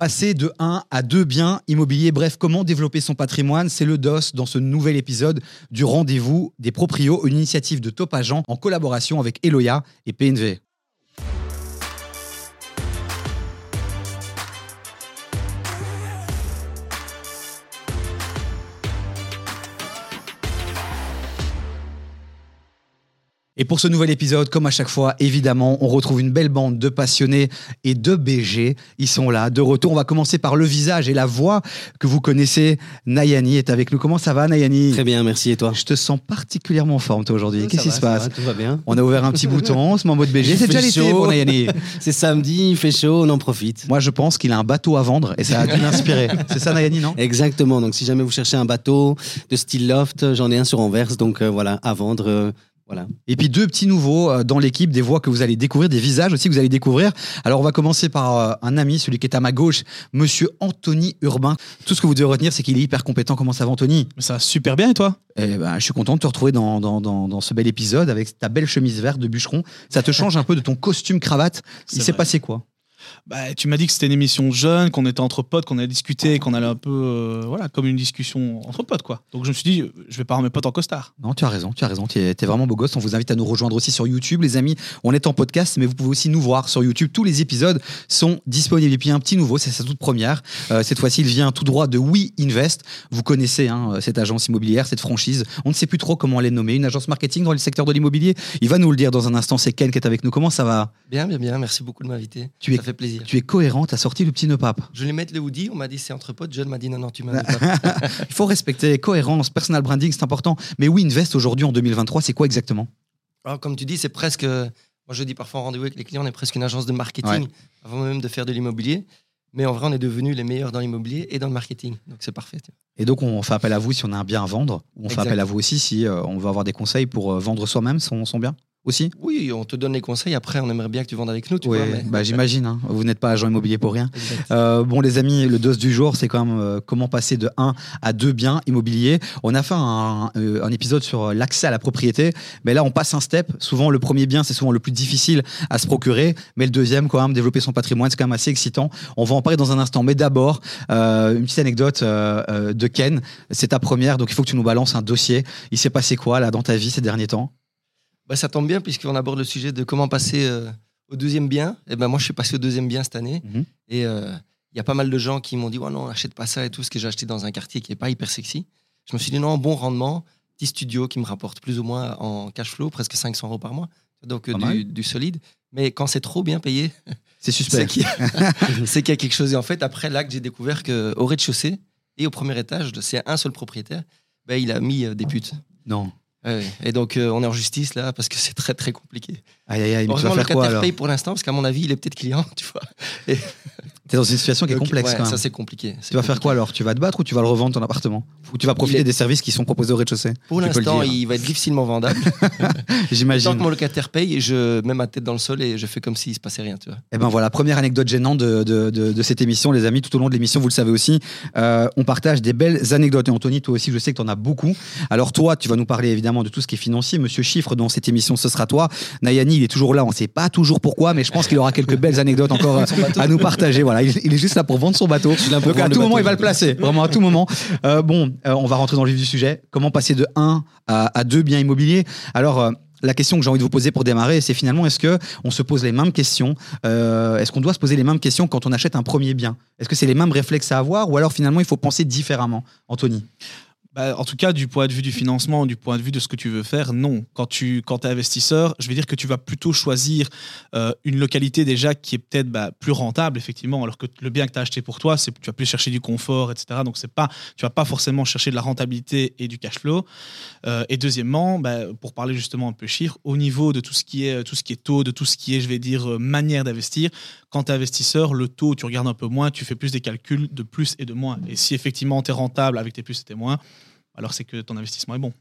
Passer de 1 à 2 biens immobiliers, bref, comment développer son patrimoine, c'est le DOS dans ce nouvel épisode du Rendez-vous des Proprios, une initiative de Top Agent en collaboration avec Eloya et PNV. Et pour ce nouvel épisode, comme à chaque fois, évidemment, on retrouve une belle bande de passionnés et de BG. Ils sont là, de retour. On va commencer par le visage et la voix que vous connaissez. Nayani est avec nous. Comment ça va, Nayani? Très bien, merci. Et toi? Je te sens particulièrement en forme, toi, aujourd'hui. Qu'est-ce qui se passe Tout va bien. On a ouvert un petit bouton, on se met en mode BG. C'est déjà l'été pour Nayani. C'est samedi, il fait chaud, on en profite. Moi, je pense qu'il a un bateau à vendre et ça a dû l'inspirer. C'est ça, Nayani, non? Exactement. Donc, si jamais vous cherchez un bateau de style loft, j'en ai un sur Anvers. Donc, euh, voilà, à vendre. euh, voilà. Et puis deux petits nouveaux euh, dans l'équipe, des voix que vous allez découvrir, des visages aussi que vous allez découvrir. Alors on va commencer par euh, un ami, celui qui est à ma gauche, Monsieur Anthony Urbain. Tout ce que vous devez retenir, c'est qu'il est hyper compétent. Comment ça va, Anthony? Ça va super bien et toi? Eh ben, je suis content de te retrouver dans, dans, dans, dans ce bel épisode avec ta belle chemise verte de bûcheron. Ça te change un peu de ton costume cravate? Il s'est passé quoi? Bah, Tu m'as dit que c'était une émission jeune, qu'on était entre potes, qu'on allait discuter, qu'on allait un peu, euh, voilà, comme une discussion entre potes quoi. Donc je me suis dit, euh, je vais pas rendre mes potes en costard. Non, tu as raison, tu as raison. Tu es, t'es vraiment beau gosse. On vous invite à nous rejoindre aussi sur YouTube, les amis. On est en podcast, mais vous pouvez aussi nous voir sur YouTube. Tous les épisodes sont disponibles. Et puis un petit nouveau, c'est sa toute première. Euh, cette fois-ci, il vient tout droit de We Invest. Vous connaissez hein, cette agence immobilière, cette franchise. On ne sait plus trop comment elle est nommée. Une agence marketing dans le secteur de l'immobilier. Il va nous le dire dans un instant. C'est Ken qui est avec nous. Comment ça va? Bien, bien, bien. Merci beaucoup de m'inviter. Tu es- Ça fait plaisir. Tu es cohérent. Tu as sorti le petit nœud pape. Je voulais mettre le hoodie. On m'a dit c'est entre potes. John m'a dit non, non, tu pas. Il faut respecter cohérence, personal branding, c'est important. Mais We Invest aujourd'hui en 2023, c'est quoi exactement? Alors, comme tu dis, c'est presque. Moi, je dis parfois en rendez-vous avec les clients, on est presque une agence de marketing avant même de faire de l'immobilier. Mais en vrai, on est devenus les meilleurs dans l'immobilier et dans le marketing. Donc, c'est parfait. Et donc, on fait appel à vous si on a un bien à vendre. Ou on fait appel à vous aussi si euh, on veut avoir des conseils pour euh, vendre soi-même son, son bien? Aussi. Oui, on te donne les conseils. Après, on aimerait bien que tu vendes avec nous. Tu Oui, vois, mais- bah, j'imagine. hein. Vous n'êtes pas agent immobilier pour rien. Euh, bon, les amis, le dos du jour, c'est quand même euh, comment passer de 1 à 2 biens immobiliers. On a fait un, euh, un épisode sur l'accès à la propriété, mais là, on passe un step. Souvent, le premier bien, c'est souvent le plus difficile à se procurer, mais le deuxième, quand même, développer son patrimoine, c'est quand même assez excitant. On va en parler dans un instant, mais d'abord, euh, une petite anecdote de Ken. C'est ta première, donc il faut que tu nous balances un dossier. Il s'est passé quoi là dans ta vie ces derniers temps? Bah, ça tombe bien puisqu'on aborde le sujet de comment passer euh, au deuxième bien. Et ben moi, je suis passé au deuxième bien cette année. Mhm. Et euh, il y a pas mal de gens qui m'ont dit ouais, non, achète pas ça et tout, ce que j'ai acheté dans un quartier qui est pas hyper sexy. Je me suis dit non, bon rendement, petit studio qui me rapporte plus ou moins en cash flow, presque 500 euros par mois. Donc euh, du, du solide. Mais quand c'est trop bien payé, C'est c'est suspect. qu'il y, a- c'est qu'il y a quelque chose. Et en fait, après là que j'ai découvert qu'au rez-de-chaussée et au premier étage, c'est un seul propriétaire, ben, il a mis des putes. Non. Ouais. Et donc, euh, on est en justice là parce que c'est très très compliqué. Aïe, aïe, aïe, mais tu vas Heureusement, le faire quoi alors paye pour l'instant parce qu'à mon avis, il est peut-être client, tu vois. T'es dans une situation qui est complexe ouais, quand même. Ça, c'est compliqué. Tu vas faire quoi alors? Tu vas te battre ou tu vas le revendre ton appartement? Ou tu vas profiter est- des services qui sont proposés au rez-de-chaussée? Pour l'instant, il va être difficilement vendable. Tant J'imagine. que mon locataire paye, je mets ma tête dans le sol et je fais comme s'il se passait rien, tu vois. Et ben voilà, première anecdote gênante de, de, de- de cette émission, les amis. Tout au long de l'émission, vous le savez aussi, euh, on partage des belles anecdotes. Et Anthony, toi aussi, je sais que tu en as beaucoup. Alors toi, tu vas nous parler évidemment de tout ce qui est financier. Monsieur Chiffre, dans cette émission, ce sera toi. Nayani, il est toujours là. On ne sait pas toujours pourquoi, mais je pense qu'il aura quelques belles anecdotes encore à nous partager. Voilà, il, il est juste là pour vendre son bateau. Donc à tout moment, il va le placer. Vraiment à tout moment. Euh, bon, euh, on va rentrer dans le vif du sujet. Comment passer de 1 à, à 2 biens immobiliers? Alors. euh, la question que j'ai envie de vous poser pour démarrer, c'est finalement est-ce que on se pose les mêmes questions Euh, Est-ce qu'on doit se poser les mêmes questions quand on achète un premier bien? Est-ce que c'est les mêmes réflexes à avoir ou alors finalement il faut penser différemment? Anthony Bah, en tout cas, du point de vue du financement, du point de vue de ce que tu veux faire, non. Quand tu quand es investisseur, je vais dire que tu vas plutôt choisir euh, une localité déjà qui est peut-être bah, plus rentable, effectivement, alors que le bien que tu as acheté pour toi, c'est tu vas plus chercher du confort, etc. Donc, c'est pas, tu vas pas forcément chercher de la rentabilité et du cash flow. Euh, et deuxièmement, bah, pour parler justement un peu chiffre, au niveau de tout ce qui est, tout ce qui est taux, de tout ce qui est, je vais dire, euh, manière d'investir, quand tu es investisseur, le taux, tu regardes un peu moins, tu fais plus des calculs de plus et de moins. Et si effectivement tu es rentable avec tes plus et tes moins, alors c'est que ton investissement est bon.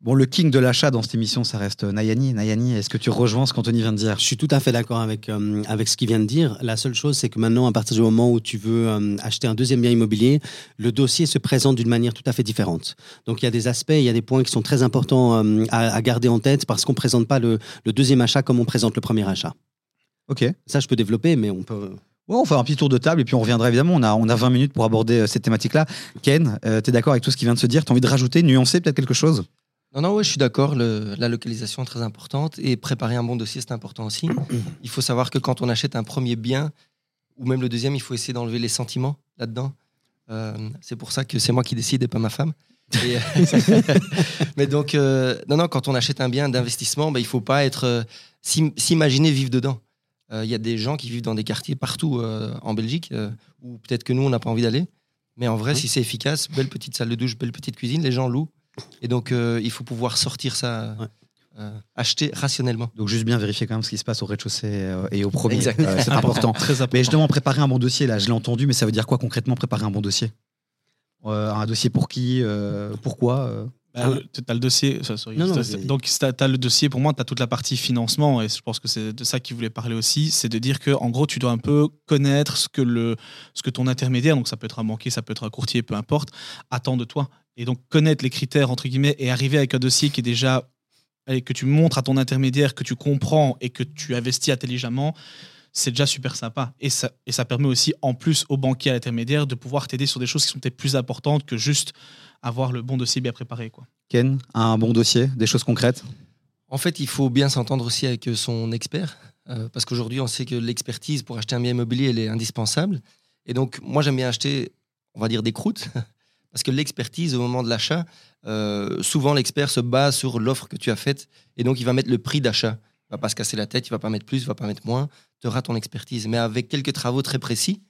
Bon, le king de l'achat dans cette émission, ça reste Nayani. Nayani, est-ce que tu rejoins ce qu'Anthony vient de dire? Je suis tout à fait d'accord avec, euh, avec ce qu'il vient de dire. La seule chose, c'est que maintenant, à partir du moment où tu veux euh, acheter un deuxième bien immobilier, le dossier se présente d'une manière tout à fait différente. Donc, il y a des aspects, il y a des points qui sont très importants euh, à, à garder en tête parce qu'on ne présente pas le, le deuxième achat comme on présente le premier achat. Ok. Ça, je peux développer, mais on peut. Ouais, on fait un petit tour de table et puis on reviendra évidemment. On a, on a 20 minutes pour aborder euh, cette thématique-là. Ken, tu es d'accord avec tout ce qui vient de se dire? Tu as envie de rajouter, nuancer peut-être quelque chose? Non, non, ouais, je suis d'accord. La localisation est très importante et préparer un bon dossier, c'est important aussi. Il faut savoir que quand on achète un premier bien ou même le deuxième, il faut essayer d'enlever les sentiments là-dedans. Euh, c'est pour ça que c'est moi qui décide et pas ma femme. Euh, mais donc, euh, non, non, quand on achète un bien d'investissement, ben, il faut pas être euh, s'im- s'imaginer vivre dedans. Euh, Il y a des gens qui vivent dans des quartiers partout euh, en Belgique euh, où peut-être que nous, on n'a pas envie d'aller. Mais en vrai, si c'est efficace, belle petite salle de douche, belle petite cuisine, les gens louent. Et donc, euh, il faut pouvoir sortir ça, Ouais. euh, acheter rationnellement. Donc juste bien vérifier quand même ce qui se passe au rez-de-chaussée euh, et au premier. Exact. Euh, c'est important. Très important. Mais justement, préparer un bon dossier, là, je l'ai entendu, mais ça veut dire quoi concrètement préparer un bon dossier? Euh, Un dossier pour qui euh, Pourquoi Bah, le- t'as le dossier. ça, sorry. Non, non, donc, t'as as le dossier, pour moi, tu as toute la partie financement, et je pense que c'est de ça qu'il voulait parler aussi. C'est de dire que, en gros, tu dois un peu connaître ce que, le, ce que ton intermédiaire, donc ça peut être un banquier, ça peut être un courtier, peu importe, attend de toi. Et donc, connaître les critères, entre guillemets, et arriver avec un dossier qui est déjà. et que tu montres à ton intermédiaire, que tu comprends et que tu investis intelligemment, c'est déjà super sympa. Et ça, et ça permet aussi, en plus, au banquier à l'intermédiaire de pouvoir t'aider sur des choses qui sont peut-être plus importantes que juste avoir le bon dossier bien préparé. Quoi. Ken, un bon dossier, des choses concrètes? En fait, il faut bien s'entendre aussi avec son expert, euh, parce qu'aujourd'hui, on sait que l'expertise pour acheter un bien immobilier, elle est indispensable. Et donc, moi, j'aime bien acheter, on va dire, des croûtes, parce que l'expertise au moment de l'achat, euh, souvent l'expert se base sur l'offre que tu as faite, et donc il va mettre le prix d'achat. Il va pas se casser la tête, il va pas mettre plus, il va pas mettre moins. Tu auras ton expertise. Mais avec quelques travaux très précis,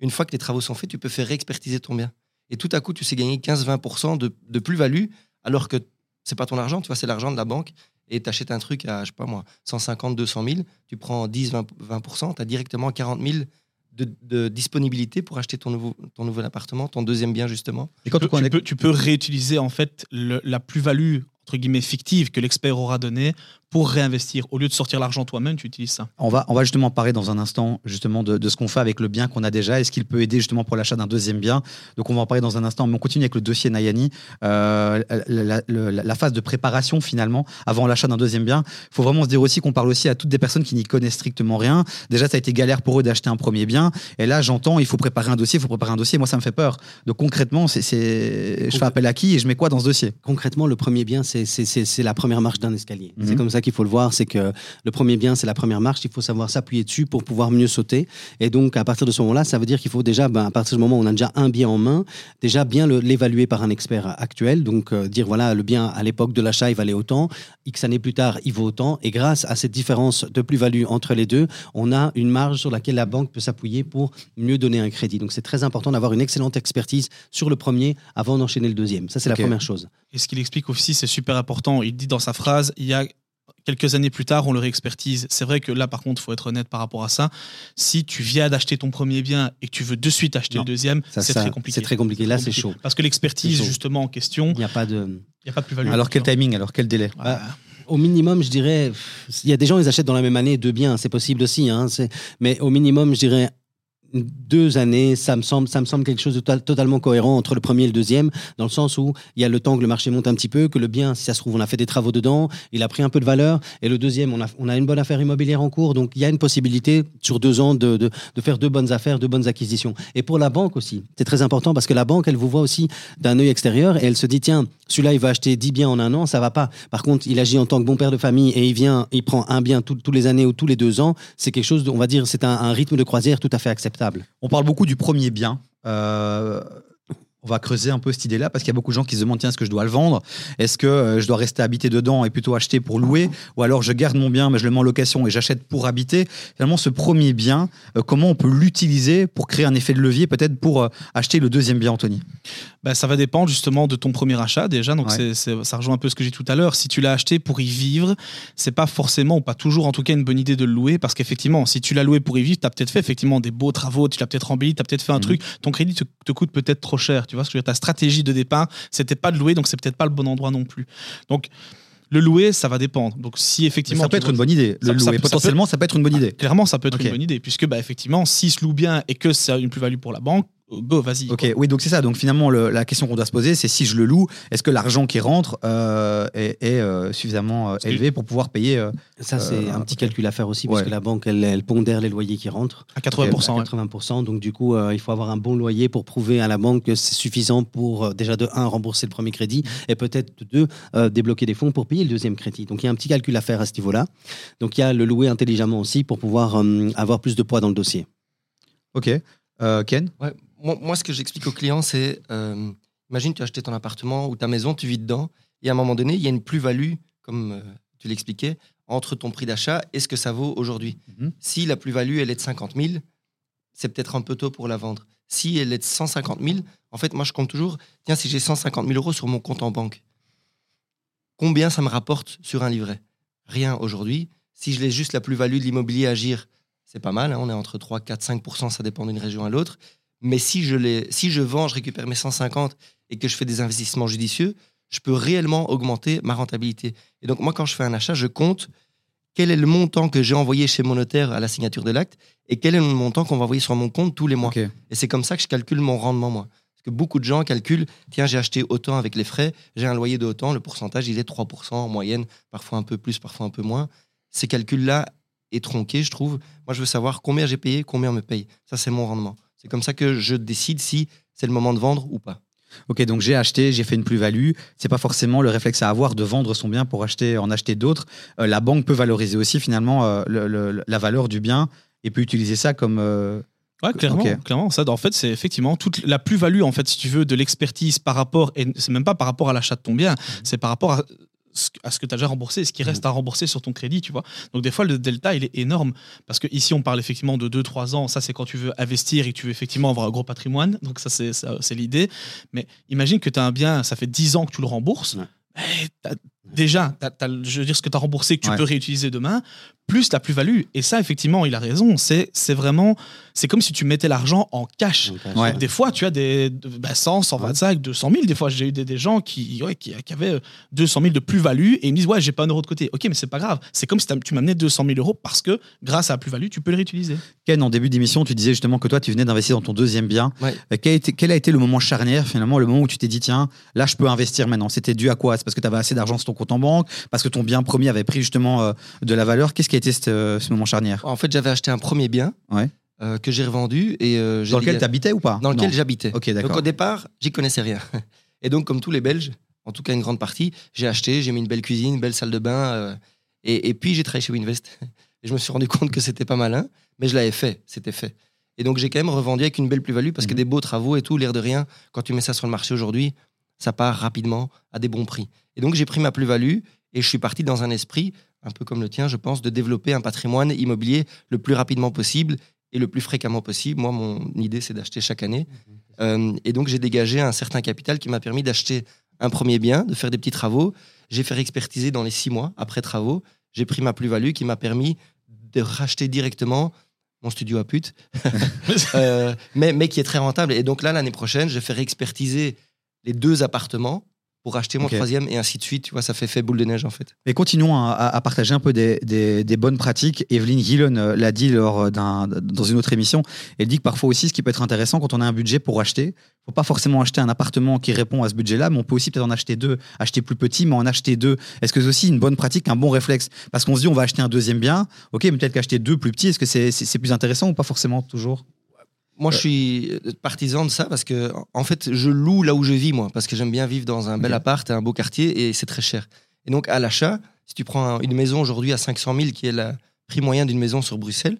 une fois que les travaux sont faits, tu peux faire réexpertiser ton bien. Et tout à coup, tu sais gagner 15-20% de, de plus-value, alors que c'est pas ton argent, tu vois, c'est l'argent de la banque. Et tu achètes un truc à, je sais pas moi, 150, 200 000, tu prends 10, 20, 20% tu as directement 40 000 de, de disponibilité pour acheter ton, nouveau, ton nouvel appartement, ton deuxième bien, justement. Et quand tu, tu peux- tu peux réutiliser en fait le- la plus-value entre guillemets fictive que l'expert aura donnée pour réinvestir. Au lieu de sortir l'argent toi-même, tu utilises ça. On va, on va justement parler dans un instant justement de, de ce qu'on fait avec le bien qu'on a déjà. Est-ce qu'il peut aider justement pour l'achat d'un deuxième bien? Donc on va en parler dans un instant. Mais on continue avec le dossier Nayani. Euh, la, la- la- la phase de préparation finalement avant l'achat d'un deuxième bien. Il faut vraiment se dire aussi qu'on parle aussi à toutes des personnes qui n'y connaissent strictement rien. Déjà ça a été galère pour eux d'acheter un premier bien. Et là j'entends il faut préparer un dossier, il faut préparer un dossier. Moi ça me fait peur. Donc concrètement c'est, c'est- je fais appel à qui et je mets quoi dans ce dossier? Concrètement, le premier bien, c'est- c'est la première marche d'un escalier. Mhm. C'est comme ça qu'il faut le voir. C'est que le premier bien, c'est la première marche. Il faut savoir s'appuyer dessus pour pouvoir mieux sauter. Et donc, à partir de ce moment-là, ça veut dire qu'il faut déjà, ben, à partir du moment où on a déjà un bien en main, déjà bien l'évaluer par un expert actuel. Donc, euh, dire voilà, le bien à l'époque de l'achat, il valait autant. X années plus tard, il vaut autant. Et grâce à cette différence de plus-value entre les deux, on a une marge sur laquelle la banque peut s'appuyer pour mieux donner un crédit. Donc, c'est très important d'avoir une excellente expertise sur le premier avant d'enchaîner le deuxième. Ça, c'est la première chose. Et ce qu'il explique aussi, c'est super important. Il dit dans sa phrase, il y a quelques années plus tard, on le réexpertise. C'est vrai que là, par contre, il faut être honnête par rapport à ça. Si tu viens d'acheter ton premier bien et que tu veux de suite acheter Non. le deuxième, c'est très compliqué. C'est très compliqué. Là, c'est chaud. Parce que l'expertise, justement, en question, Il n'y a pas de. il n'y a pas de plus-value. Alors quel timing Alors quel délai? Ah, Au minimum, je dirais, il y a des gens, ils achètent dans la même année deux biens, c'est possible aussi. Hein, mais au minimum, je dirais deux années, ça me semble, ça me semble quelque chose de to- totalement cohérent entre le premier et le deuxième, dans le sens où il y a le temps que le marché monte un petit peu, que le bien, si ça se trouve, on a fait des travaux dedans, il a pris un peu de valeur, et le deuxième, on a, on a une bonne affaire immobilière en cours, donc il y a une possibilité sur deux ans de, de, de faire deux bonnes affaires, deux bonnes acquisitions. Et pour la banque aussi, c'est très important parce que la banque, elle vous voit aussi d'un œil extérieur et elle se dit tiens, celui-là, il va acheter 10 biens en un an, ça va pas. Par contre, il agit en tant que bon père de famille et il vient, il prend un bien tous les années ou tous les deux ans. C'est quelque chose, on va dire, c'est un rythme de croisière tout à fait acceptable. On parle beaucoup du premier bien. Euh, on va creuser un peu cette idée-là parce qu'il y a beaucoup de gens qui se demandent tiens, est-ce que je dois le vendre? Est-ce que euh, je dois rester habité dedans et plutôt acheter pour louer? Ou alors je garde mon bien mais je le mets en location et j'achète pour habiter Finalement, ce premier bien, euh, comment on peut l'utiliser pour créer un effet de levier peut-être pour euh, acheter le deuxième bien, Anthony? Ben, ça va dépendre justement de ton premier achat déjà. Donc Ouais. ça rejoint un peu ce que j'ai dit tout à l'heure. Si tu l'as acheté pour y vivre, c'est pas forcément ou pas toujours en tout cas une bonne idée de le louer parce qu'effectivement, si tu l'as loué pour y vivre, tu as peut-être fait effectivement des beaux travaux, tu l'as peut-être embelli, tu as peut-être fait un Mhm. truc, ton crédit te, te coûte peut-être trop cher. Tu vois ce que je veux dire Ta stratégie de départ, c'était pas de louer, donc c'est peut-être pas le bon endroit non plus. Donc le louer, ça va dépendre. Donc si effectivement. Ça peut être une bonne idée. Le ça- louer, ça potentiellement, ça peut être une bonne idée. Clairement, ça peut être une bonne idée, puisque bah, effectivement, s'il se loue bien et que c'est une plus-value pour la banque, go, vas-y. Ok, oui, donc c'est ça. Donc finalement, le- la question qu'on doit se poser, c'est si je le loue, est-ce que l'argent qui rentre euh, est, est, euh, suffisamment euh, élevé pour pouvoir payer euh, Ça, c'est Euh, un petit calcul à faire aussi, Ouais. parce que la banque, elle, elle pondère les loyers qui rentrent. À 80%. à ouais. 80%. Donc, du coup, euh, il faut avoir un bon loyer pour prouver à la banque que c'est suffisant pour, euh, déjà, de un, rembourser le premier crédit et peut-être, de deux, euh, débloquer des fonds pour payer le deuxième crédit. Donc, il y a un petit calcul à faire à ce niveau-là. Donc, il y a le louer intelligemment aussi pour pouvoir euh, avoir plus de poids dans le dossier. Ok. Euh, Ken? Ouais, moi, moi, ce que j'explique aux clients, c'est euh, imagine, tu as acheté ton appartement ou ta maison, tu vis dedans, et à un moment donné, il y a une plus-value, comme euh, tu l'expliquais, entre ton prix d'achat et ce que ça vaut aujourd'hui. Mhm. Si la plus-value, elle est de 50 000, c'est peut-être un peu tôt pour la vendre. Si elle est de 150 000, en fait, moi, je compte toujours, tiens, si j'ai 150 000 euros sur mon compte en banque, combien ça me rapporte sur un livret? Rien aujourd'hui. Si je laisse juste la plus-value de l'immobilier agir, c'est pas mal. hein, on est entre 3, 4, 5% ça dépend d'une région à l'autre. Mais si je, les, si je vends, je récupère mes 150 et que je fais des investissements judicieux, je peux réellement augmenter ma rentabilité. Et donc, moi, quand je fais un achat, je compte quel est le montant que j'ai envoyé chez mon notaire à la signature de l'acte et quel est le montant qu'on va envoyer sur mon compte tous les mois. Et c'est comme ça que je calcule mon rendement, moi. Parce que beaucoup de gens calculent, tiens, j'ai acheté autant avec les frais, j'ai un loyer de autant, le pourcentage, il est 3% en moyenne, parfois un peu plus, parfois un peu moins. Ces calculs-là est tronqué, je trouve. Moi, je veux savoir combien j'ai payé, combien on me paye. Ça, c'est mon rendement. C'est comme ça que je décide si c'est le moment de vendre ou pas. Ok, donc j'ai acheté, j'ai fait une plus-value. C'est pas forcément le réflexe à avoir de vendre son bien pour acheter, en acheter d'autres. Euh, la banque peut valoriser aussi finalement euh, le- le- la valeur du bien et peut utiliser ça comme. euh, Ouais, clairement, clairement. Ça, en fait, c'est effectivement toute la plus-value, en fait, si tu veux, de l'expertise par rapport, et c'est même pas par rapport à l'achat de ton bien, c'est par rapport à à ce que tu as déjà remboursé, ce qui reste à rembourser sur ton crédit, tu vois. Donc, des fois, le delta, il est énorme. Parce que ici, on parle effectivement de 2-3 ans. Ça, c'est quand tu veux investir et que tu veux effectivement avoir un gros patrimoine. Donc, ça, c'est l'idée. Mais imagine que tu as un bien, ça fait 10 ans que tu le rembourses. Ouais. Eh, déjà, je veux dire, ce que tu as remboursé, que tu Ouais. peux réutiliser demain, plus la plus-value. Et ça, effectivement, il a raison. C'est c'est vraiment. C'est comme si tu mettais l'argent en cash. Ouais. Des fois, tu as des de- bah, 100, 125, 200 000. Des fois, j'ai eu des, des gens qui, ouais, qui, qui avaient euh, 200 000 de plus-value et ils me disent Ouais, j'ai pas un euro de côté. Ok, mais c'est pas grave. C'est comme si tu m'amenais 200 000 euros parce que grâce à la plus-value, tu peux le réutiliser. Ken, en début d'émission, tu disais justement que toi, tu venais d'investir dans ton deuxième bien. Ouais. Euh, Quel, a été, quel a été le moment charnière finalement, le moment où tu t'es dit tiens, là, je peux investir maintenant? C'était dû à quoi? C'est parce que tu avais assez d'argent sur ton compte en banque Parce que ton bien premier avait pris justement euh, de la valeur Qu'est-ce qui a été euh, ce moment charnière? En fait, j'avais acheté un premier bien Ouais. euh, que j'ai revendu et euh, Dans lequel tu habitais ou pas? Dans lequel j'habitais. Donc au départ, j'y connaissais rien. Et donc, comme tous les Belges, en tout cas une grande partie, j'ai acheté, j'ai mis une belle cuisine, une belle salle de bain. euh, et, et puis j'ai travaillé chez Winvest. Et je me suis rendu compte que c'était pas malin, mais je l'avais fait, c'était fait. Et donc j'ai quand même revendu avec une belle plus-value parce que Mhm. des beaux travaux et tout, l'air de rien, quand tu mets ça sur le marché aujourd'hui, ça part rapidement à des bons prix. Et donc j'ai pris ma plus-value et je suis parti dans un esprit, un peu comme le tien, je pense, de développer un patrimoine immobilier le plus rapidement possible et le plus fréquemment possible. Moi, mon idée, c'est d'acheter chaque année. Euh, et donc, j'ai dégagé un certain capital qui m'a permis d'acheter un premier bien, de faire des petits travaux. J'ai fait expertiser dans les six mois après travaux. J'ai pris ma plus-value qui m'a permis de racheter directement mon studio à pute, Euh, mais, mais qui est très rentable. Et donc là, l'année prochaine, je vais faire expertiser les deux appartements pour acheter mon troisième et ainsi de suite. Tu vois, ça fait fait boule de neige en fait. Mais continuons à, partager un peu des, des- des bonnes pratiques. Evelyne Gillon euh, l'a dit lors d'un, dans une autre émission. Elle dit que parfois aussi, ce qui peut être intéressant quand on a un budget pour acheter, faut pas forcément acheter un appartement qui répond à ce budget-là, mais on peut aussi peut-être en acheter deux, acheter plus petit, mais en acheter deux. Est-ce que c'est aussi une bonne pratique, un bon réflexe? Parce qu'on se dit, on va acheter un deuxième bien, ok, mais peut-être qu'acheter deux plus petits, est-ce que c'est, c'est- c'est plus intéressant ou pas forcément toujours? Moi, je suis euh, partisan de ça parce que, en fait, je loue là où je vis, moi, parce que j'aime bien vivre dans un bel appart, un beau quartier, et c'est très cher. Et donc, à l'achat, si tu prends un- une maison aujourd'hui à 500 000, qui est le prix moyen d'une maison sur Bruxelles,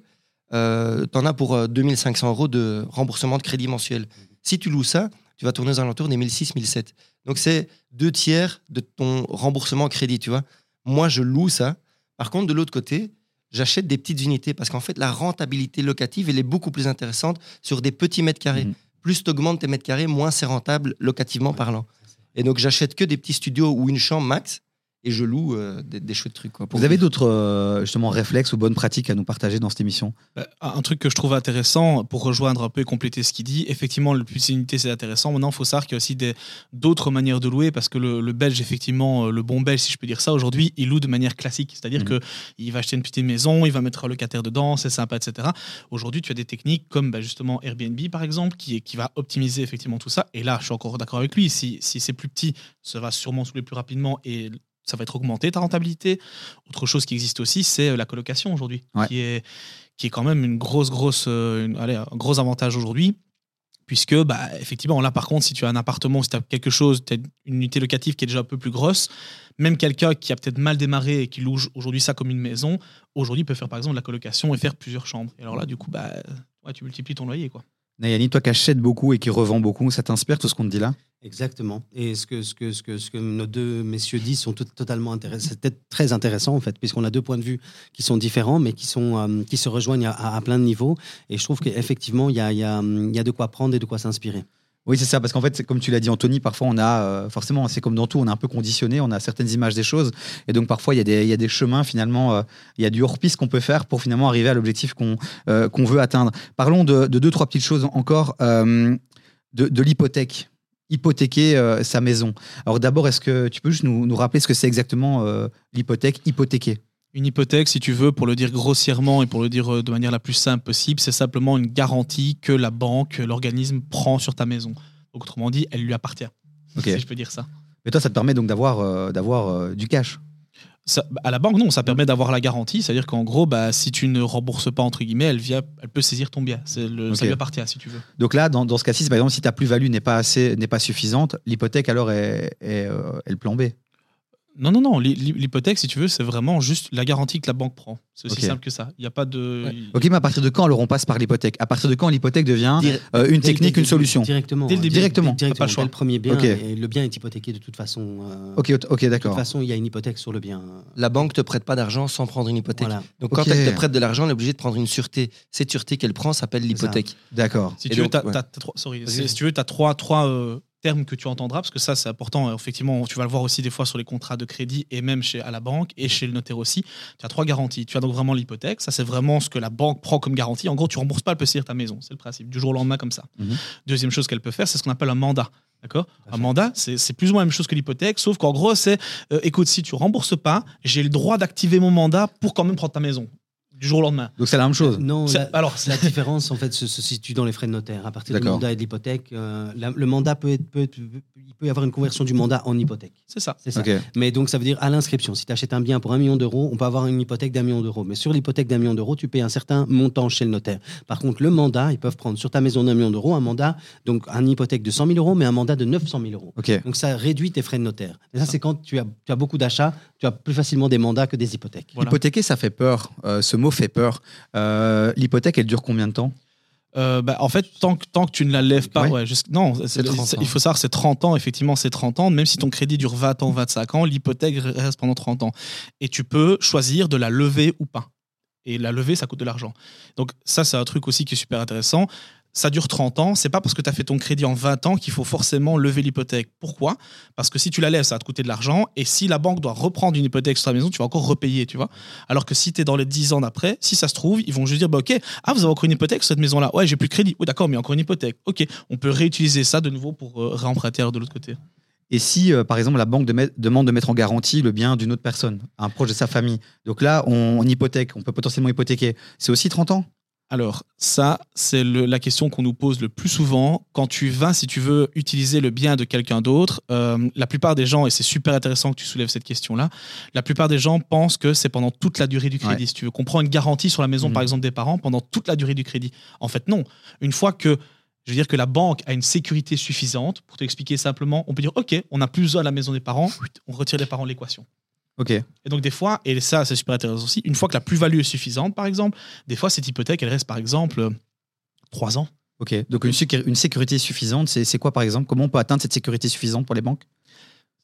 euh, tu en as pour euh, 2500 euros de remboursement de crédit mensuel. Si tu loues ça, tu vas tourner aux alentours des 1600, 1700. Donc, c'est deux tiers de ton remboursement crédit, tu vois. Moi, je loue ça. Par contre, de l'autre côté, j'achète des petites unités parce qu'en fait, la rentabilité locative, elle est beaucoup plus intéressante sur des petits mètres carrés. Mhm. Plus tu augmentes tes mètres carrés, moins c'est rentable locativement parlant. Et donc, j'achète que des petits studios ou une chambre max. Et je loue euh, des, des chouettes trucs. Quoi, pour Vous avez d'autres euh, justement réflexes ou bonnes pratiques à nous partager dans cette émission? Bah, Un truc que je trouve intéressant, pour rejoindre un peu et compléter ce qu'il dit, effectivement, le plus d'unité, c'est intéressant. Maintenant, il faut savoir qu'il y a aussi des- d'autres manières de louer, parce que le, le belge, effectivement, euh, le bon belge, si je peux dire ça, aujourd'hui, il loue de manière classique. C'est-à-dire Mhm. qu'il va acheter une petite maison, il va mettre un locataire dedans, c'est sympa, etc. Aujourd'hui, tu as des techniques comme bah, justement Airbnb, par exemple, qui, qui va optimiser effectivement tout ça. Et là, je suis encore d'accord avec lui. Si, si c'est plus petit, ça va sûrement soulever plus rapidement et ça va être augmenté ta rentabilité. Autre chose qui existe aussi, c'est euh, la colocation aujourd'hui, Ouais. qui, est, qui est quand même une grosse, grosse, euh, une- allez, un gros avantage aujourd'hui. Puisque, bah, effectivement, là, par contre, si tu as un appartement, si tu as quelque chose, tu as une unité locative qui est déjà un peu plus grosse, même quelqu'un qui a peut-être mal démarré et qui loue aujourd'hui ça comme une maison, aujourd'hui peut faire par exemple de la colocation et faire plusieurs chambres. Et alors là, du coup, bah, ouais, tu multiplies ton loyer. Quoi. Nayani, toi qui achètes beaucoup et qui revends beaucoup, ça t'inspire tout ce qu'on te dit là? Exactement. Et ce que, ce que, ce que, ce que nos deux messieurs disent sont tout- totalement intéressants. C'est très intéressant, en fait, puisqu'on a deux points de vue qui sont différents, mais qui, sont, euh, qui se rejoignent à, plein de niveaux. Et je trouve qu'effectivement, il y a, y, a, il y a de quoi prendre et de quoi s'inspirer. Oui, c'est ça, parce qu'en fait, comme tu l'as dit, Anthony, parfois on a, euh, forcément, c'est comme dans tout, on est un peu conditionné, on a certaines images des choses, et donc parfois il y, a des- chemins, finalement, euh, il y a du hors-piste qu'on peut faire pour finalement arriver à l'objectif qu'on euh, veut atteindre. Parlons de, de deux, trois petites choses encore, de, l'hypothèque. Hypothéquer sa maison. Alors d'abord, est-ce que tu peux juste nous, nous rappeler ce que c'est exactement l'hypothèque, hypothéquer? Une hypothèque, si tu veux, pour le dire grossièrement et pour le dire euh, de manière la plus simple possible, c'est simplement une garantie que la banque, l'organisme prend sur ta maison. Donc, autrement dit, elle lui appartient. Ok. Si je peux dire ça. Mais toi, ça te permet donc d'avoir euh, d'avoir euh, du cash? Ça- à la banque, non, ça permet d'avoir la garantie. C'est-à-dire qu'en gros, bah, si tu ne rembourses pas, entre guillemets, elle, vient, elle peut saisir ton bien. C'est le- Ça Ok. lui appartient, si tu veux. Donc là, dans, dans ce cas-ci, par exemple, si ta plus-value n'est pas assez, n'est pas suffisante, l'hypothèque alors est, est, est le plan B. Non, non, non. l'hy- L'hypothèque, si tu veux, c'est vraiment juste la garantie que la banque prend. C'est aussi simple que ça. Il n'y a pas de. Ouais. Ok, mais à partir de quand alors on passe par l'hypothèque? À partir de quand l'hypothèque devient Dire- euh, une Dès technique, une solution? Directement. Dès le hein. début. Directement. Directement. Pas le choix. Dès le premier bien. Et le bien est hypothéqué de toute façon. euh, Ok, ok, de toute d'accord. façon, il y a une hypothèque sur le bien. La banque te prête pas d'argent sans prendre une hypothèque. Voilà. Donc quand elle te prête de l'argent, elle est obligée de prendre une sûreté. Cette sûreté qu'elle prend s'appelle l'hypothèque. D'accord. Si tu veux, tu veux, as trois, trois euh, termes que tu entendras, parce que ça, c'est important. euh, Effectivement, tu vas le voir aussi des fois sur les contrats de crédit et même chez, à la banque et chez le notaire aussi. Tu as trois garanties. Tu as donc vraiment l'hypothèque. Ça, c'est vraiment ce que la banque prend comme garantie. En gros, tu rembourses pas, peut saisir ta maison. C'est le principe. Du jour au lendemain, comme ça. Mhm. Deuxième chose qu'elle peut faire, c'est ce qu'on appelle un mandat. D'accord? Un mandat, c'est c'est plus ou moins la même chose que l'hypothèque, sauf qu'en gros, c'est euh, écoute, si tu rembourses pas, j'ai le droit d'activer mon mandat pour quand même prendre ta maison. Du jour au lendemain. Donc c'est la même chose. Non, la, alors, la différence en fait se, se situe dans les frais de notaire. À partir du mandat et de l'hypothèque, euh, le mandat peut être, peut être- il peut y avoir une conversion du mandat en hypothèque. c'est ça. C'est ça. Mais donc ça veut dire à l'inscription, si tu achètes un bien pour un million d'euros, on peut avoir une hypothèque d'un million d'euros. Mais sur l'hypothèque d'un million d'euros, tu payes un certain montant chez le notaire. Par contre, le mandat, ils peuvent prendre sur ta maison d'un million d'euros un mandat, donc une hypothèque de 100 000 euros, mais un mandat de 900 000 euros. Ok. Donc ça réduit tes frais de notaire. Et ça, c'est quand tu as, tu as beaucoup d'achats, tu as plus facilement des mandats que des hypothèques. Voilà. Hypothéquer, ça fait peur. Euh, ce mot fait peur. Euh, L'hypothèque, elle dure combien de temps? Euh, bah, en fait, tant que, tant que tu ne la lèves pas, Ouais. ouais, jusqu'- non, c'est- C'est 30 c'est- ans. il faut savoir, c'est 30 ans, effectivement, c'est 30 ans. Même si ton crédit dure 20 ans, 25 ans, l'hypothèque reste pendant 30 ans. Et tu peux choisir de la lever ou pas. Et la lever, ça coûte de l'argent. Donc, ça, c'est un truc aussi qui est super intéressant. Ça dure 30 ans. C'est pas parce que tu as fait ton crédit en 20 ans qu'il faut forcément lever l'hypothèque. Pourquoi? Parce que si tu la lèves, ça va te coûter de l'argent. Et si la banque doit reprendre une hypothèque sur ta maison, tu vas encore repayer, tu vois. Alors que si tu es dans les 10 ans d'après, si ça se trouve, ils vont juste dire bah, Ok, ah, vous avez encore une hypothèque sur cette maison-là Ouais, j'ai plus de crédit. Oui, d'accord, mais encore une hypothèque. Ok, on peut réutiliser ça de nouveau pour euh, réemprunter de l'autre côté. Et si, euh, par exemple, la banque demande de mettre en garantie le bien d'une autre personne, un proche de sa famille, donc là, on hypothèque, on peut potentiellement hypothéquer, c'est aussi 30 ans? Alors, ça, c'est la question qu'on nous pose le plus souvent. Quand tu vas, si tu veux, utiliser le bien de quelqu'un d'autre, euh, la plupart des gens, et c'est super intéressant que tu soulèves cette question-là, la plupart des gens pensent que c'est pendant toute la durée du crédit. Si tu veux, qu'on prend une garantie sur la maison, Mhm. par exemple, des parents, pendant toute la durée du crédit. En fait, non. Une fois que, je veux dire que la banque a une sécurité suffisante, pour t'expliquer simplement, on peut dire, OK, on n'a plus besoin de la maison des parents, on retire les parents de l'équation. Ok. Et donc, des fois, et ça, c'est super intéressant aussi, une fois que la plus-value est suffisante, par exemple, des fois, cette hypothèque, elle reste, par exemple, euh, trois ans. Ok. Donc une, une sécurité suffisante, c'est quoi par exemple? Comment on peut atteindre cette sécurité suffisante pour les banques?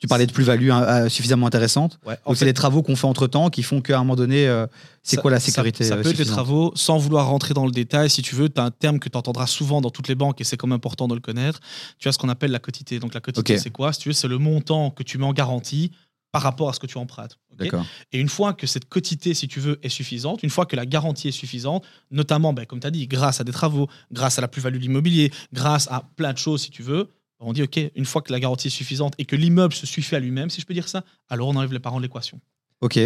Tu parlais de plus-value hein, euh, suffisamment intéressante. Ouais, Donc c'est les travaux qu'on fait entre temps qui font qu'à un moment donné, euh, c'est ça- quoi la ça- sécurité Ça, euh, peut être les travaux, sans vouloir rentrer dans le détail, si tu veux, tu as un terme que tu entendras souvent dans toutes les banques et c'est comme important de le connaître. Tu as ce qu'on appelle la quotité. Donc la quotité, c'est quoi? Si tu veux, c'est le montant que tu mets en garantie par rapport à ce que tu empruntes. et une fois que cette quotité, si tu veux, est suffisante, une fois que la garantie est suffisante, notamment, ben, comme tu as dit, grâce à des travaux, grâce à la plus-value de l'immobilier, grâce à plein de choses, si tu veux, on dit, OK, une fois que la garantie est suffisante et que l'immeuble se suffit à lui-même, si je peux dire ça, alors on enlève les parents de l'équation. Ok.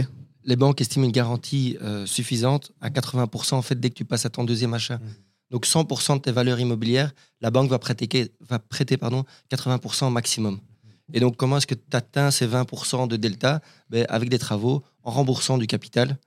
Les banques estiment une garantie euh, suffisante à 80% en fait dès que tu passes à ton deuxième achat. Mhm. Donc 100% de tes valeurs immobilières, la banque va prêter, va prêter pardon, 80% au maximum. Et donc comment est-ce que tu atteins ces 20% de delta? Ben, Avec des travaux, en remboursant du capital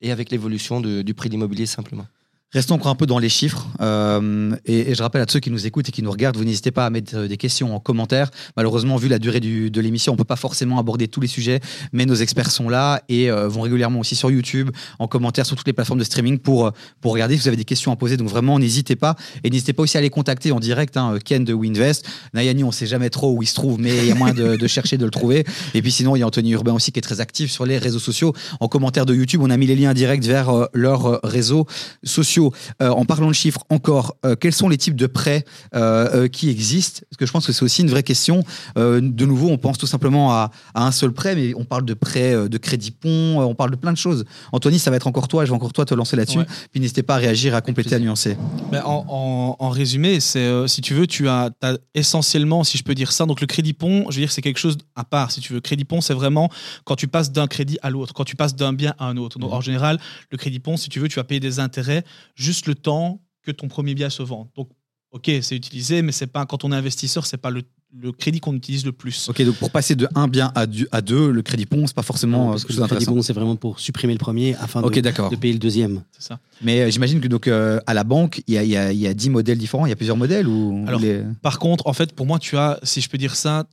et avec l'évolution du prix de l'immobilier simplement. Restons encore un peu dans les chiffres. Euh, et, je rappelle à ceux qui nous écoutent et qui nous regardent, vous n'hésitez pas à mettre euh, des questions en commentaire. Malheureusement, vu la durée du- de l'émission, on ne peut pas forcément aborder tous les sujets, mais nos experts sont là et euh, vont régulièrement aussi sur YouTube, en commentaire sur toutes les plateformes de streaming pour, pour regarder si vous avez des questions à poser. Donc vraiment, n'hésitez pas. Et n'hésitez pas aussi à les contacter en direct. hein, Ken de Winvest. Nayani, on ne sait jamais trop où il se trouve, mais il y a moyen de, chercher, de le trouver. Et puis sinon, il y a Anthony Urbain aussi qui est très actif sur les réseaux sociaux. En commentaire de YouTube, on a mis les liens directs vers leurs réseaux sociaux. Euh, en parlant de chiffres, encore, euh, quels sont les types de prêts euh, qui existent? Parce que je pense que c'est aussi une vraie question. De nouveau, on pense tout simplement à, à un seul prêt, mais on parle de prêts de crédit pont, on parle de plein de choses. Anthony, ça va être encore toi, je vais encore toi te lancer là-dessus. Ouais. Puis n'hésitez pas à réagir, à compléter, à nuancer. Ben, en, en- en résumé, c'est si tu veux, tu as, t'as essentiellement, si je peux dire ça, donc le crédit pont, je veux dire, c'est quelque chose à part. Si tu veux, crédit pont, c'est vraiment quand tu passes d'un crédit à l'autre, quand tu passes d'un bien à un autre. Donc en général, le crédit pont, si tu veux, tu vas payer des intérêts juste le temps que ton premier bien se vend. Donc ok, c'est utilisé, mais c'est pas quand on est investisseur, c'est pas le, le crédit qu'on utilise le plus. Ok, donc pour passer de un bien à deux, à deux le crédit pont, c'est pas forcément Non, euh, parce que quelque chose le crédit bon, c'est vraiment pour supprimer le premier afin de, payer le deuxième. C'est ça. Mais euh, j'imagine que donc euh, à la banque, il y a, il y, a, il y a 10 modèles différents, il y a plusieurs modèles ou Alors, les- Par contre, en fait, pour moi, tu as, si je peux dire ça,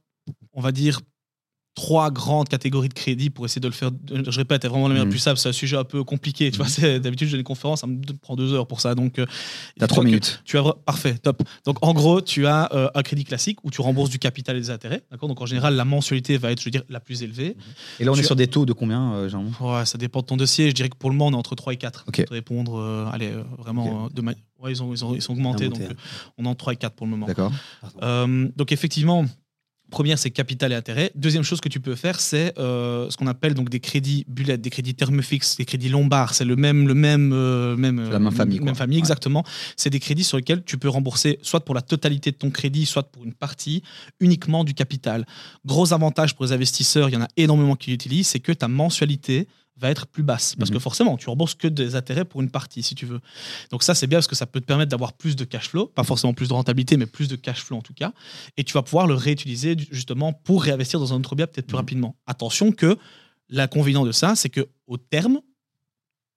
on va dire trois grandes catégories de crédits pour essayer de le faire. Je répète, c'est vraiment la manière Mhm. plus simple. C'est un sujet un peu compliqué. Tu vois, c'est- d'habitude, j'ai des conférences, ça me prend deux heures pour ça. Donc, euh, T'as trois minutes. Tu as parfait, top. Donc, en gros, tu as euh, un crédit classique où tu rembourses du capital et des intérêts. D'accord? Donc, en général, la mensualité va être, je veux dire, la plus élevée. Et là, on Tu est as- sur des taux de combien, euh, généralement Ouais, ça dépend de ton dossier. Je dirais que pour le moment, on est entre 3 et 4. Ok. Pour te répondre, euh, allez, euh, vraiment, euh, de ma- ouais, ils, ont, ils, ont, ils sont augmentés. Donc, euh, on est entre 3 et 4 pour le moment. D'accord. Euh, donc effectivement, première c'est capital et intérêt. Deuxième chose que tu peux faire, c'est euh, ce qu'on appelle donc des crédits bullet, des crédits termes fixes, des crédits lombards. C'est le même, le même, euh, même, la même famille, quoi. Même famille, Ouais. exactement. C'est des crédits sur lesquels tu peux rembourser soit pour la totalité de ton crédit, soit pour une partie, uniquement du capital. Gros avantage pour les investisseurs, il y en a énormément qui l'utilisent, c'est que ta mensualité va être plus basse. Parce Mhm. que forcément, tu rembourses que des intérêts pour une partie, si tu veux. Donc ça, c'est bien parce que ça peut te permettre d'avoir plus de cash flow, pas forcément plus de rentabilité, mais plus de cash flow en tout cas. Et tu vas pouvoir le réutiliser justement pour réinvestir dans un autre bien peut-être plus Mhm. rapidement. Attention que l'inconvénient de ça, c'est que au terme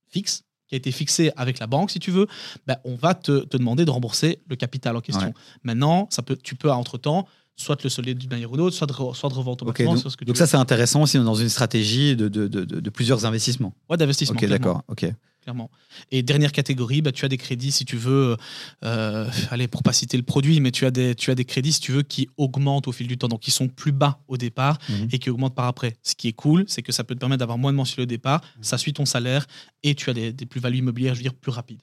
fixe, qui a été fixé avec la banque, si tu veux, ben, on va te, te demander de rembourser le capital en question. Ouais. Maintenant, ça peut, tu peux, entre-temps, soit le solder d'une manière ou d'autre, soit de, re- soit de revendre Ok, automatiquement. donc, ce que donc ça, c'est intéressant aussi dans une stratégie de, de, de, de- plusieurs investissements. Ouais, d'investissement. Ok, d'accord. Ok. Clairement. Et dernière catégorie, bah, tu as des crédits, si tu veux, euh, allez, pour pas citer le produit, mais tu as, des, tu as des crédits, si tu veux, qui augmentent au fil du temps, donc qui sont plus bas au départ Mhm. et qui augmentent par après. Ce qui est cool, c'est que ça peut te permettre d'avoir moins de mensuels au départ, Mhm. ça suit ton salaire et tu as des, des plus-values immobilières, je veux dire, plus rapides.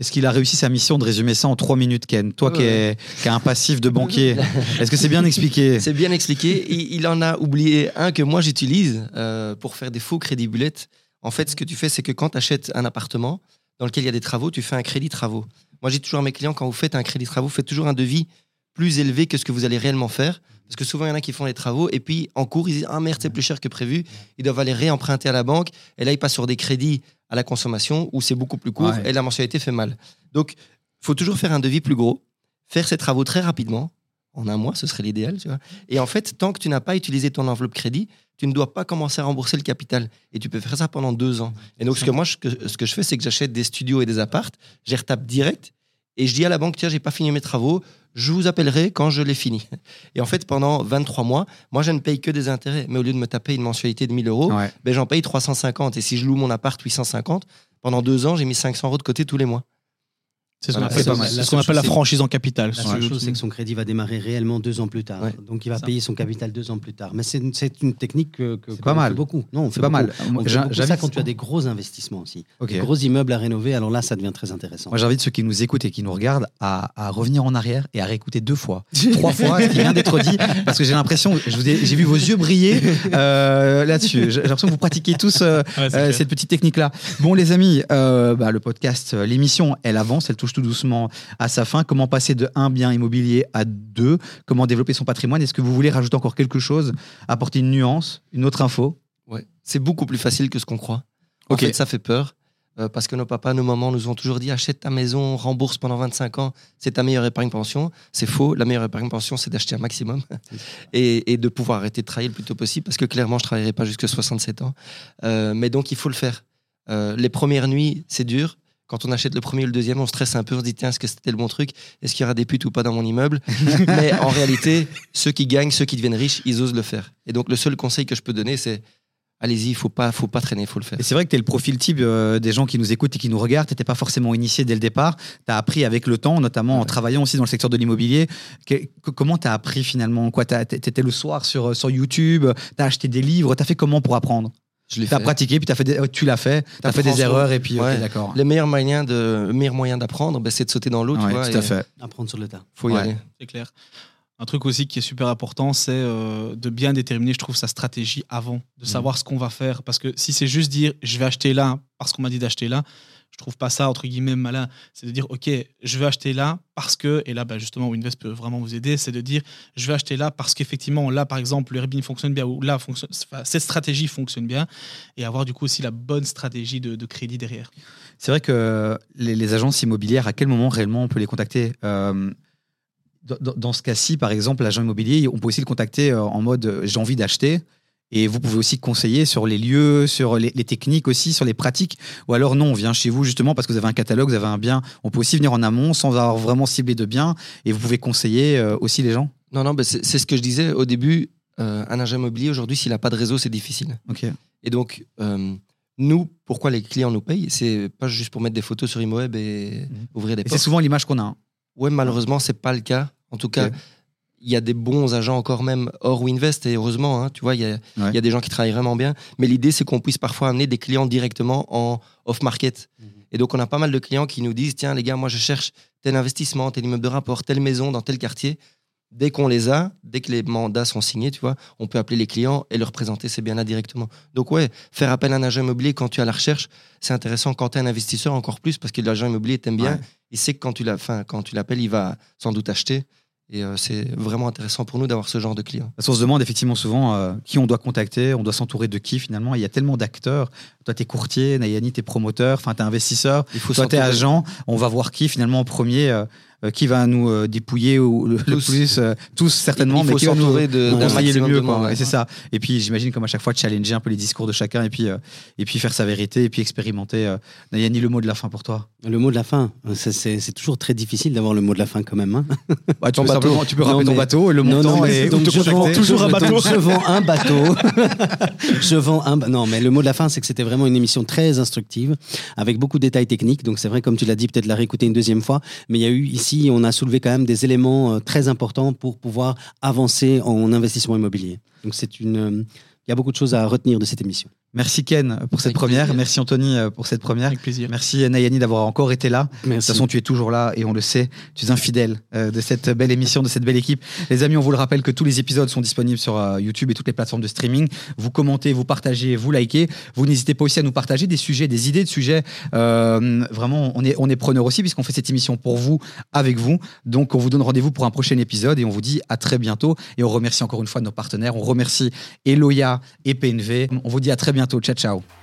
Est-ce qu'il a réussi sa mission de résumer ça en trois minutes, Ken? Toi qui, es, qui as un passif de banquier, est-ce que c'est bien expliqué? C'est bien expliqué. Il, il en a oublié un que moi j'utilise euh, pour faire des faux crédits bullets. En fait, ce que tu fais, c'est que quand tu achètes un appartement dans lequel il y a des travaux, tu fais un crédit travaux. Moi, j'ai toujours à mes clients, quand vous faites un crédit travaux, faites toujours un devis plus élevé que ce que vous allez réellement faire. Parce que souvent, il y en a qui font les travaux et puis en cours, ils disent Ah merde, c'est plus cher que prévu. Ils doivent aller réemprunter à la banque. Et là, ils passent sur des crédits à la consommation où c'est beaucoup plus court Ouais. et la mensualité fait mal. Donc, il faut toujours faire un devis plus gros, faire ses travaux très rapidement. En un mois, ce serait l'idéal, tu vois. Et en fait, tant que tu n'as pas utilisé ton enveloppe crédit, tu ne dois pas commencer à rembourser le capital. Et tu peux faire ça pendant deux ans. Et donc, ce que moi, je- ce que je fais, c'est que j'achète des studios et des appartes, je les retape direct, et je dis à la banque, tiens, j'ai pas fini mes travaux, je vous appellerai quand je les finis. Et en fait, pendant 23 mois, moi, je ne paye que des intérêts. Mais au lieu de me taper une mensualité de 1000 euros, Ouais. ben, j'en paye 350. Et si je loue mon appart 850, pendant deux ans, j'ai mis 500 euros de côté tous les mois. C'est ce qu'on appelle, La ce appelle franchise en capital. La seule chose, c'est que son crédit va démarrer réellement deux ans plus tard. Ouais. Donc, il va Ça. payer son capital deux ans plus tard. Mais c'est une, technique que, que- pas mal. beaucoup. Non, on C'est fait pas mal. Beaucoup ça quand tu as des gros investissements aussi. Des gros immeubles à rénover, alors là, ça devient très intéressant. Moi, j'invite ceux qui nous écoutent et qui nous regardent à, à revenir en arrière et à réécouter deux fois, trois fois ce qui vient d'être dit, parce que j'ai l'impression, j'ai vu vos yeux briller euh, là-dessus. J'ai l'impression que vous pratiquez tous euh, Ouais, euh, cette petite technique-là. Bon, les amis, bah, le podcast, l'émission, elle avance, elle touche tout doucement à sa fin. Comment passer de un bien immobilier à deux? Comment développer son patrimoine? Est-ce que vous voulez rajouter encore quelque chose? Apporter une nuance, une autre info? Ouais. C'est beaucoup plus facile que ce qu'on croit. En fait, ça fait peur. euh, parce que nos papas, nos mamans nous ont toujours dit achète ta maison, rembourse pendant 25 ans, c'est ta meilleure épargne pension. C'est faux. La meilleure épargne pension, c'est d'acheter un maximum et, et de pouvoir arrêter de travailler le plus tôt possible parce que clairement, je ne travaillerai pas jusqu'à 67 ans. Euh, mais donc, il faut le faire. Euh, les premières nuits, c'est dur. Quand on achète le premier ou le deuxième, on stresse un peu, on se dit tiens, est-ce que c'était le bon truc? Est-ce qu'il y aura des putes ou pas dans mon immeuble? Mais en réalité, ceux qui gagnent, ceux qui deviennent riches, ils osent le faire. Et donc, le seul conseil que je peux donner, c'est allez-y, il faut pas, faut pas traîner, il faut le faire. Et c'est vrai que tu es le profil type euh, des gens qui nous écoutent et qui nous regardent. Tu n'étais pas forcément initié dès le départ. Tu as appris avec le temps, notamment en travaillant aussi dans le secteur de l'immobilier. Comment tu as appris finalement? Quoi Tu étais le soir sur, sur YouTube, tu as acheté des livres? Tu as fait comment pour apprendre? Tu as fait. pratiqué, puis t'as fait des- euh, tu l'as fait. Tu as fait des erreurs et puis ok, Ouais. d'accord. Le meilleur moyen d'apprendre, ben, c'est de sauter dans l'eau, Ouais, tu vois. tout à fait. Apprendre sur le tas. Faut y Ouais. aller. C'est clair. Un truc aussi qui est super important, c'est euh, de bien déterminer, je trouve, sa stratégie avant, de savoir ce qu'on va faire. Parce que si c'est juste dire, je vais acheter là parce qu'on m'a dit d'acheter là, je trouve pas ça, entre guillemets, malin. C'est de dire, OK, je vais acheter là parce que, et là, bah, justement, Winvest peut vraiment vous aider, c'est de dire, je vais acheter là parce qu'effectivement, là, par exemple, le Airbnb fonctionne bien, ou là, fonctionne, enfin, cette stratégie fonctionne bien, et avoir du coup aussi la bonne stratégie de, crédit derrière. C'est vrai que les, agences immobilières, à quel moment réellement on peut les contacter? Euh, dans, ce cas-ci, par exemple, l'agent immobilier, on peut aussi le contacter euh, en mode j'ai envie d'acheter. Et vous pouvez aussi conseiller sur les lieux, sur les, les techniques aussi, sur les pratiques. Ou alors non, on vient chez vous justement parce que vous avez un catalogue, vous avez un bien. On peut aussi venir en amont sans avoir vraiment ciblé de bien. Et vous pouvez conseiller euh, aussi les gens. Non, non, ben, c'est ce que je disais au début. euh, un agent immobilier, aujourd'hui, s'il n'a pas de réseau, c'est difficile. Ok. Et donc, euh, nous, pourquoi les clients nous payent? C'est pas juste pour mettre des photos sur ImoWeb et Mhm. ouvrir des Et c'est souvent l'image qu'on a. hein. Ouais, malheureusement, c'est pas le cas. En tout cas. Il y a des bons agents encore même hors Winvest et heureusement, hein, tu vois, il y, a, Ouais. il y a des gens qui travaillent vraiment bien. Mais l'idée, c'est qu'on puisse parfois amener des clients directement en off-market. Mhm. Et donc, on a pas mal de clients qui nous disent tiens, les gars, moi, je cherche tel investissement, tel immeuble de rapport, telle maison dans tel quartier. Dès qu'on les a, dès que les mandats sont signés, tu vois, on peut appeler les clients et leur présenter ces biens-là directement. Donc, ouais, faire appel à un agent immobilier quand tu es à la recherche, c'est intéressant. Quand tu es un investisseur, encore plus, parce que l'agent immobilier t'aime bien. Ouais. Il sait que quand tu l'appelles, il va sans doute acheter. Et euh, c'est vraiment intéressant pour nous d'avoir ce genre de clients. Parce qu'on se demande effectivement souvent euh, qui on doit contacter, on doit s'entourer de qui finalement. Il y a tellement d'acteurs. Toi, t'es courtier, Nayani, t'es promoteur, enfin, t'es investisseur. Il faut Toi, t'es s'entourer. agent. On va voir qui finalement en premier, euh, qui va nous euh, dépouiller ou le, Tous. plus. euh, tous certainement, mais qui va nous conseiller le mieux. quoi. Ouais, c'est ça. Et puis j'imagine comme à chaque fois challenger un peu les discours de chacun et puis, euh, et puis faire sa vérité et puis expérimenter. euh. Nayani, le mot de la fin pour toi? Le mot de la fin, c'est- toujours très difficile d'avoir le mot de la fin quand même. hein. Bah, tu, peux bateau. simplement- tu peux Non, rappeler ton bateau, le Non, montant non, mais et donc je vends toujours un bateau. Je vends un bateau. je vends un. Non, mais le mot de la fin, c'est que c'était vraiment une émission très instructive, avec beaucoup de détails techniques. Donc c'est vrai, comme tu l'as dit, peut-être la réécouter une deuxième fois. Mais il y a eu ici, on a soulevé quand même des éléments euh, très importants pour pouvoir avancer en investissement immobilier. Donc c'est une. euh, Il y a beaucoup de choses à retenir de cette émission. Merci Ken pour cette Avec première. plaisir. Merci Anthony euh, pour cette première. Avec plaisir. Merci Nayani d'avoir encore été là. De Merci. toute façon, tu es toujours là et on le sait. Tu es un fidèle euh, de cette belle émission, de cette belle équipe. Les amis, on vous le rappelle que tous les épisodes sont disponibles sur euh, YouTube et toutes les plateformes de streaming. Vous commentez, vous partagez, vous likez. Vous n'hésitez pas aussi à nous partager des sujets, des idées de sujets. Euh, vraiment, on est, on est preneur aussi puisqu'on fait cette émission pour vous, avec vous. Donc, on vous donne rendez-vous pour un prochain épisode et on vous dit à très bientôt. Et on remercie encore une fois nos partenaires. On remercie Eloya et PNV. On vous dit à très bientôt. Ciao, ciao.